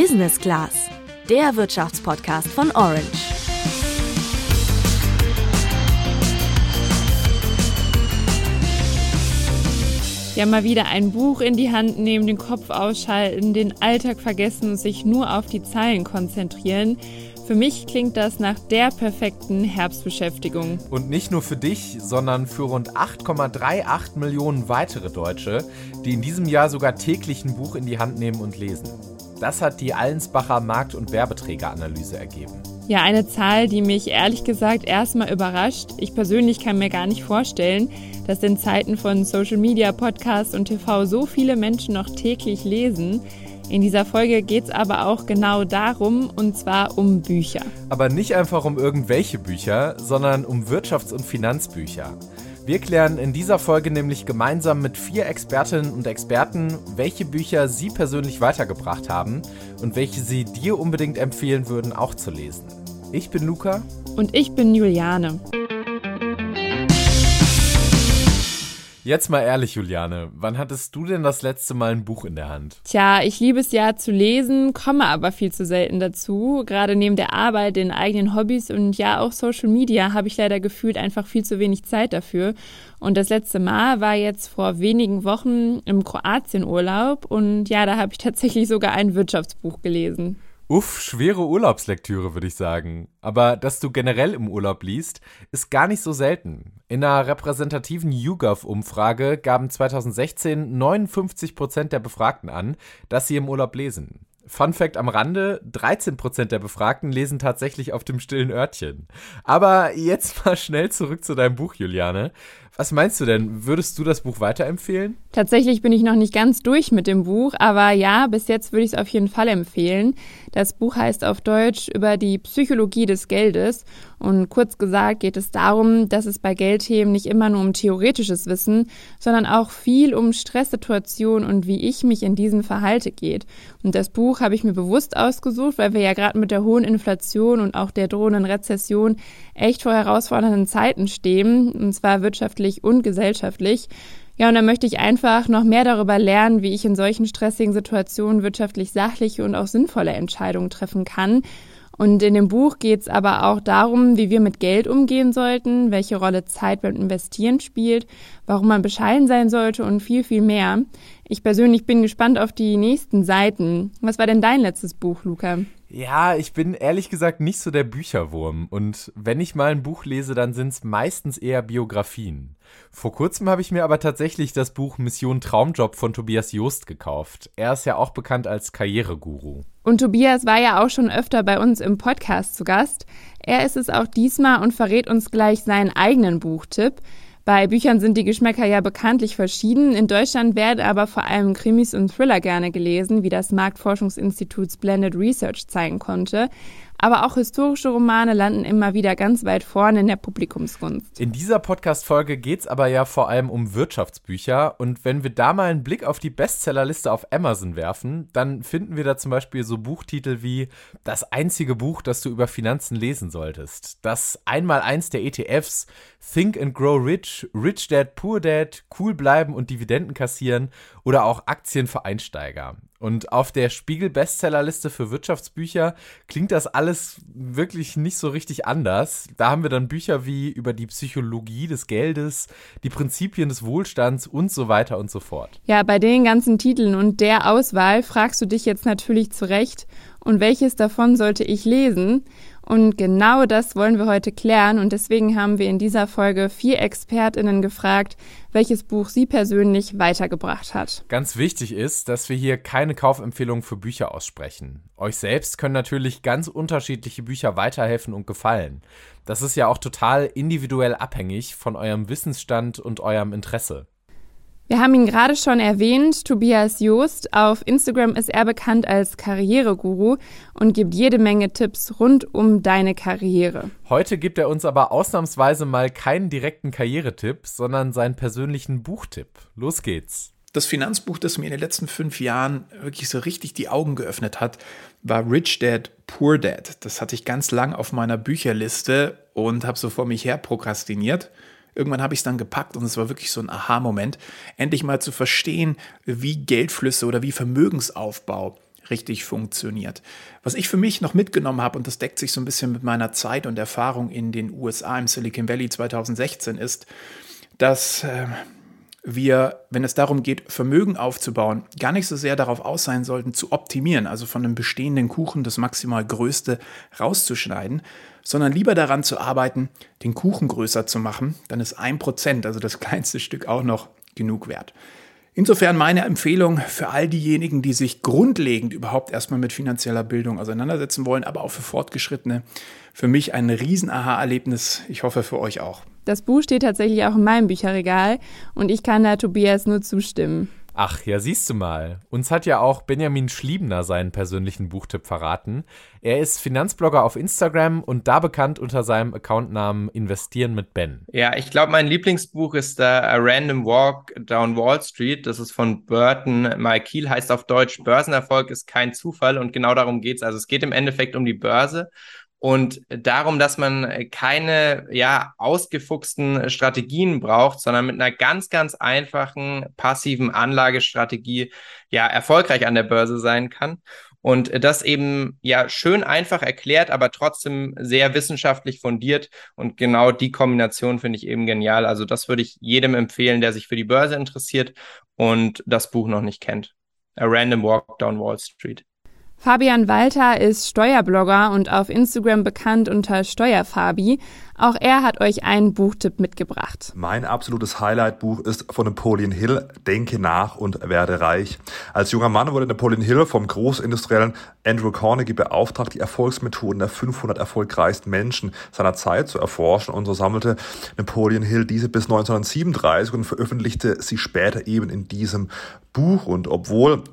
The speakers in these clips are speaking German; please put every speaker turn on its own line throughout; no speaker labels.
Business Class, der Wirtschaftspodcast von Orange.
Ja, mal wieder ein Buch in die Hand nehmen, den Kopf ausschalten, den Alltag vergessen und sich nur auf die Zeilen konzentrieren. Für mich klingt das nach der perfekten Herbstbeschäftigung.
Und nicht nur für dich, sondern für rund 8,38 Millionen weitere Deutsche, die in diesem Jahr sogar täglich ein Buch in die Hand nehmen und lesen. Das hat die Allensbacher Markt- und Werbeträgeranalyse ergeben.
Ja, eine Zahl, die mich ehrlich gesagt erstmal überrascht. Ich persönlich kann mir gar nicht vorstellen, dass in Zeiten von Social Media, Podcasts und TV so viele Menschen noch täglich lesen. In dieser Folge geht es aber auch genau darum, und zwar um Bücher.
Aber nicht einfach um irgendwelche Bücher, sondern um Wirtschafts- und Finanzbücher. Wir klären in dieser Folge nämlich gemeinsam mit vier Expertinnen und Experten, welche Bücher sie persönlich weitergebracht haben und welche sie dir unbedingt empfehlen würden, auch zu lesen. Ich bin Luca.
Und ich bin Juliane.
Jetzt mal ehrlich, Juliane, wann hattest du denn das letzte Mal ein Buch in der Hand?
Tja, ich liebe es ja zu lesen, komme aber viel zu selten dazu. Gerade neben der Arbeit, den eigenen Hobbys und ja auch Social Media habe ich leider gefühlt einfach viel zu wenig Zeit dafür. Und das letzte Mal war jetzt vor wenigen Wochen im Kroatienurlaub und ja, da habe ich tatsächlich sogar ein Wirtschaftsbuch gelesen.
Uff, schwere Urlaubslektüre, würde ich sagen. Aber dass du generell im Urlaub liest, ist gar nicht so selten. In einer repräsentativen YouGov-Umfrage gaben 2016 59 Prozent der Befragten an, dass sie im Urlaub lesen. Fun Fact am Rande: 13% der Befragten lesen tatsächlich auf dem stillen Örtchen. Aber jetzt mal schnell zurück zu deinem Buch, Juliane. Was meinst du denn? Würdest du das Buch weiterempfehlen?
Tatsächlich bin ich noch nicht ganz durch mit dem Buch, aber ja, bis jetzt würde ich es auf jeden Fall empfehlen. Das Buch heißt auf Deutsch über die Psychologie des Geldes und kurz gesagt geht es darum, dass es bei Geldthemen nicht immer nur um theoretisches Wissen, sondern auch viel um Stresssituationen und wie ich mich in diesen verhalte geht. Und das Buch habe ich mir bewusst ausgesucht, weil wir ja gerade mit der hohen Inflation und auch der drohenden Rezession echt vor herausfordernden Zeiten stehen, und zwar wirtschaftlich wirtschaftlich und gesellschaftlich. Ja, und da möchte ich einfach noch mehr darüber lernen, wie ich in solchen stressigen Situationen wirtschaftlich sachliche und auch sinnvolle Entscheidungen treffen kann. Und in dem Buch geht es aber auch darum, wie wir mit Geld umgehen sollten, welche Rolle Zeit beim Investieren spielt, warum man bescheiden sein sollte und viel, viel mehr. Ich persönlich bin gespannt auf die nächsten Seiten. Was war denn dein letztes Buch, Luca?
Ja, ich bin ehrlich gesagt nicht so der Bücherwurm. Und wenn ich mal ein Buch lese, dann sind es meistens eher Biografien. Vor kurzem habe ich mir aber tatsächlich das Buch Mission Traumjob von Tobias Joost gekauft. Er ist ja auch bekannt als Karriereguru.
Und Tobias war ja auch schon öfter bei uns im Podcast zu Gast. Er ist es auch diesmal und verrät uns gleich seinen eigenen Buchtipp. Bei Büchern sind die Geschmäcker ja bekanntlich verschieden. In Deutschland werden aber vor allem Krimis und Thriller gerne gelesen, wie das Marktforschungsinstitut Splendid Research zeigen konnte. Aber auch historische Romane landen immer wieder ganz weit vorne in der Publikumsgunst.
In dieser Podcast-Folge geht es aber ja vor allem um Wirtschaftsbücher. Und wenn wir da mal einen Blick auf die Bestsellerliste auf Amazon werfen, dann finden wir da zum Beispiel so Buchtitel wie Das einzige Buch, das du über Finanzen lesen solltest. Das Einmaleins der ETFs, Think and Grow Rich, Rich Dad, Poor Dad, Cool bleiben und Dividenden kassieren oder auch Aktien für Einsteiger. Und auf der Spiegel-Bestsellerliste für Wirtschaftsbücher klingt das alles wirklich nicht so richtig anders. Da haben wir dann Bücher wie über die Psychologie des Geldes, die Prinzipien des Wohlstands und so weiter und so fort.
Ja, bei den ganzen Titeln und der Auswahl fragst du dich jetzt natürlich zurecht, und welches davon sollte ich lesen? Und genau das wollen wir heute klären und deswegen haben wir in dieser Folge vier Expertinnen gefragt, welches Buch sie persönlich weitergebracht hat.
Ganz wichtig ist, dass wir hier keine Kaufempfehlungen für Bücher aussprechen. Euch selbst können natürlich ganz unterschiedliche Bücher weiterhelfen und gefallen. Das ist ja auch total individuell abhängig von eurem Wissensstand und eurem Interesse.
Wir haben ihn gerade schon erwähnt, Tobias Joost. Auf Instagram ist er bekannt als Karriereguru und gibt jede Menge Tipps rund um deine Karriere.
Heute gibt er uns aber ausnahmsweise mal keinen direkten Karrieretipp, sondern seinen persönlichen Buchtipp. Los geht's.
Das Finanzbuch, das mir in den letzten fünf Jahren wirklich so richtig die Augen geöffnet hat, war Rich Dad, Poor Dad. Das hatte ich ganz lang auf meiner Bücherliste und habe so vor mich her prokrastiniert. Irgendwann habe ich es dann gepackt und es war wirklich so ein Aha-Moment, endlich mal zu verstehen, wie Geldflüsse oder wie Vermögensaufbau richtig funktioniert. Was ich für mich noch mitgenommen habe, und das deckt sich so ein bisschen mit meiner Zeit und Erfahrung in den USA im Silicon Valley 2016, ist, dass äh, wir, wenn es darum geht, Vermögen aufzubauen, gar nicht so sehr darauf aus sein sollten, zu optimieren, also von einem bestehenden Kuchen das maximal größte rauszuschneiden, sondern lieber daran zu arbeiten, den Kuchen größer zu machen, dann ist ein Prozent, also das kleinste Stück, auch noch genug wert. Insofern meine Empfehlung für all diejenigen, die sich grundlegend überhaupt erstmal mit finanzieller Bildung auseinandersetzen wollen, aber auch für Fortgeschrittene, für mich ein Riesen-Aha-Erlebnis. Ich hoffe für euch auch.
Das Buch steht tatsächlich auch in meinem Bücherregal und ich kann da Tobias nur zustimmen.
Ach, ja, siehst du mal. Uns hat ja auch Benjamin Schliebner seinen persönlichen Buchtipp verraten. Er ist Finanzblogger auf Instagram und da bekannt unter seinem Accountnamen Investieren mit Ben.
Ja, ich glaube, mein Lieblingsbuch ist da A Random Walk Down Wall Street. Das ist von Burton Malkiel, heißt auf Deutsch Börsenerfolg ist kein Zufall und genau darum geht es. Also es geht im Endeffekt um die Börse und darum, dass man keine ja ausgefuchsten Strategien braucht, sondern mit einer ganz ganz einfachen passiven Anlagestrategie ja erfolgreich an der Börse sein kann und das eben ja schön einfach erklärt, aber trotzdem sehr wissenschaftlich fundiert und genau die Kombination finde ich eben genial. Also das würde ich jedem empfehlen, der sich für die Börse interessiert und das Buch noch nicht kennt. A Random Walk Down Wall Street.
Fabian Walter ist Steuerblogger und auf Instagram bekannt unter Steuerfabi. Auch er hat euch einen Buchtipp mitgebracht.
Mein absolutes Highlight-Buch ist von Napoleon Hill, Denke nach und werde reich. Als junger Mann wurde Napoleon Hill vom Großindustriellen Andrew Carnegie beauftragt, die Erfolgsmethoden der 500 erfolgreichsten Menschen seiner Zeit zu erforschen und so sammelte Napoleon Hill diese bis 1937 und veröffentlichte sie später eben in diesem Buch. Und obwohl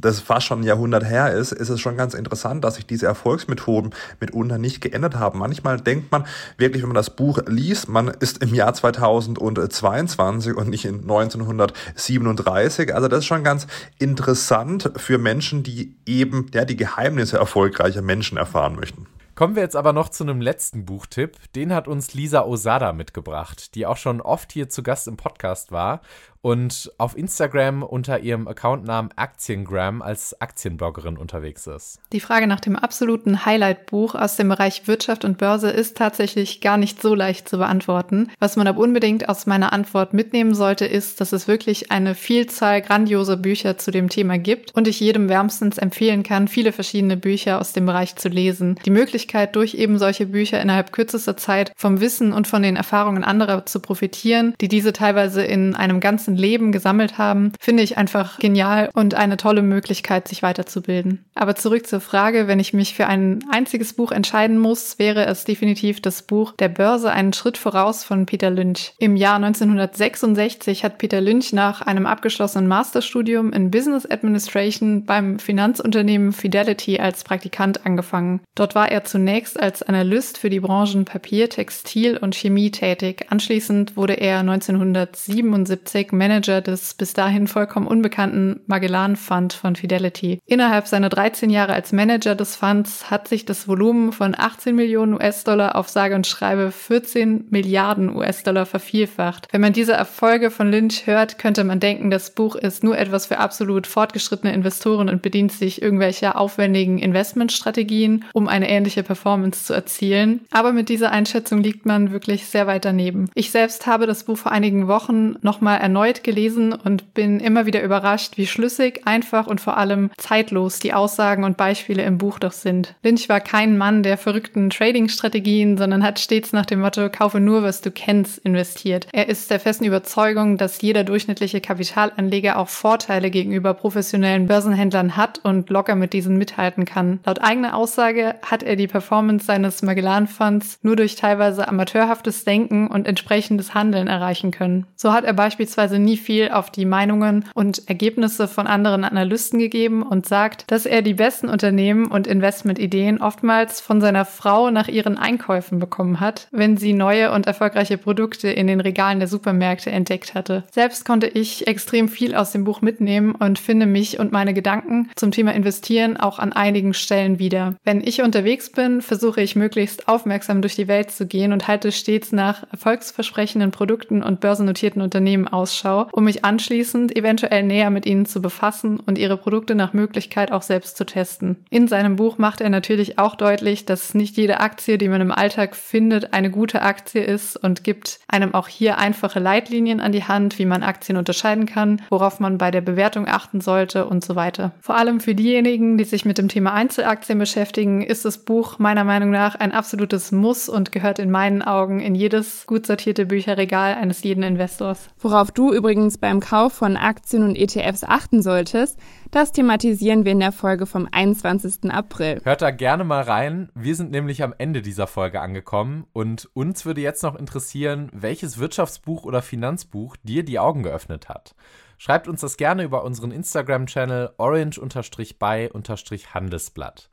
das fast schon ein Jahrhundert her ist, ist es schon ganz interessant, dass sich diese Erfolgsmethoden mitunter nicht geändert haben. Manchmal denkt man wirklich, wenn man das Buch liest, man ist im Jahr 2022 und nicht in 1937. Also das ist schon ganz interessant für Menschen, die eben ja, die Geheimnisse erfolgreicher Menschen erfahren möchten.
Kommen wir jetzt aber noch zu einem letzten Buchtipp. Den hat uns Lisa Osada mitgebracht, die auch schon oft hier zu Gast im Podcast war und auf Instagram unter ihrem Accountnamen Aktiengram als Aktienbloggerin unterwegs ist.
Die Frage nach dem absoluten Highlight-Buch aus dem Bereich Wirtschaft und Börse ist tatsächlich gar nicht so leicht zu beantworten. Was man aber unbedingt aus meiner Antwort mitnehmen sollte, ist, dass es wirklich eine Vielzahl grandioser Bücher zu dem Thema gibt und ich jedem wärmstens empfehlen kann, viele verschiedene Bücher aus dem Bereich zu lesen. Die Möglichkeit, durch eben solche Bücher innerhalb kürzester Zeit vom Wissen und von den Erfahrungen anderer zu profitieren, die diese teilweise in einem ganzen ganzen Leben gesammelt haben, finde ich einfach genial und eine tolle Möglichkeit, sich weiterzubilden. Aber zurück zur Frage, wenn ich mich für ein einziges Buch entscheiden muss, wäre es definitiv das Buch Der Börse einen Schritt voraus von Peter Lynch. Im Jahr 1966 hat Peter Lynch nach einem abgeschlossenen Masterstudium in Business Administration beim Finanzunternehmen Fidelity als Praktikant angefangen. Dort war er zunächst als Analyst für die Branchen Papier, Textil und Chemie tätig. Anschließend wurde er 1977 Manager des bis dahin vollkommen unbekannten Magellan Fund von Fidelity. Innerhalb seiner 13 Jahre als Manager des Funds hat sich das Volumen von 18 Millionen US-Dollar auf sage und schreibe 14 Milliarden US-Dollar vervielfacht. Wenn man diese Erfolge von Lynch hört, könnte man denken, das Buch ist nur etwas für absolut fortgeschrittene Investoren und bedient sich irgendwelcher aufwendigen Investmentstrategien, um eine ähnliche Performance zu erzielen. Aber mit dieser Einschätzung liegt man wirklich sehr weit daneben. Ich selbst habe das Buch vor einigen Wochen nochmal erneut erneut gelesen und bin immer wieder überrascht, wie schlüssig, einfach und vor allem zeitlos die Aussagen und Beispiele im Buch doch sind. Lynch war kein Mann der verrückten Trading-Strategien, sondern hat stets nach dem Motto Kaufe nur, was du kennst, investiert. Er ist der festen Überzeugung, dass jeder durchschnittliche Kapitalanleger auch Vorteile gegenüber professionellen Börsenhändlern hat und locker mit diesen mithalten kann. Laut eigener Aussage hat er die Performance seines Magellan Funds nur durch teilweise amateurhaftes Denken und entsprechendes Handeln erreichen können. So hat er beispielsweise nie viel auf die Meinungen und Ergebnisse von anderen Analysten gegeben und sagt, dass er die besten Unternehmen und Investmentideen oftmals von seiner Frau nach ihren Einkäufen bekommen hat, wenn sie neue und erfolgreiche Produkte in den Regalen der Supermärkte entdeckt hatte. Selbst konnte ich extrem viel aus dem Buch mitnehmen und finde mich und meine Gedanken zum Thema Investieren auch an einigen Stellen wieder. Wenn ich unterwegs bin, versuche ich möglichst aufmerksam durch die Welt zu gehen und halte stets nach erfolgsversprechenden Produkten und börsennotierten Unternehmen Ausschau um mich anschließend eventuell näher mit ihnen zu befassen und ihre Produkte nach Möglichkeit auch selbst zu testen. In seinem Buch macht er natürlich auch deutlich, dass nicht jede Aktie, die man im Alltag findet, eine gute Aktie ist und gibt einem auch hier einfache Leitlinien an die Hand, wie man Aktien unterscheiden kann, worauf man bei der Bewertung achten sollte und so weiter. Vor allem für diejenigen, die sich mit dem Thema Einzelaktien beschäftigen, ist das Buch meiner Meinung nach ein absolutes Muss und gehört in meinen Augen in jedes gut sortierte Bücherregal eines jeden Investors.
Worauf du übrigens beim Kauf von Aktien und ETFs achten solltest, das thematisieren wir in der Folge vom 21. April.
Hört da gerne mal rein. Wir sind nämlich am Ende dieser Folge angekommen und uns würde jetzt noch interessieren, welches Wirtschaftsbuch oder Finanzbuch dir die Augen geöffnet hat. Schreibt uns das gerne über unseren Instagram-Channel orange-by-handelsblatt.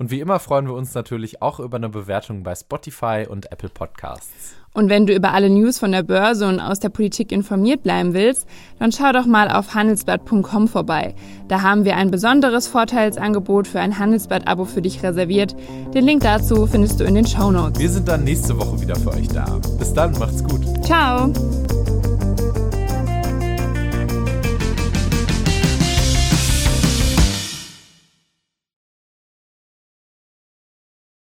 Und wie immer freuen wir uns natürlich auch über eine Bewertung bei Spotify und Apple Podcasts.
Und wenn du über alle News von der Börse und aus der Politik informiert bleiben willst, dann schau doch mal auf handelsblatt.com vorbei. Da haben wir ein besonderes Vorteilsangebot für ein Handelsblatt-Abo für dich reserviert. Den Link dazu findest du in den Show Notes.
Wir sind dann nächste Woche wieder für euch da. Bis dann, macht's gut.
Ciao!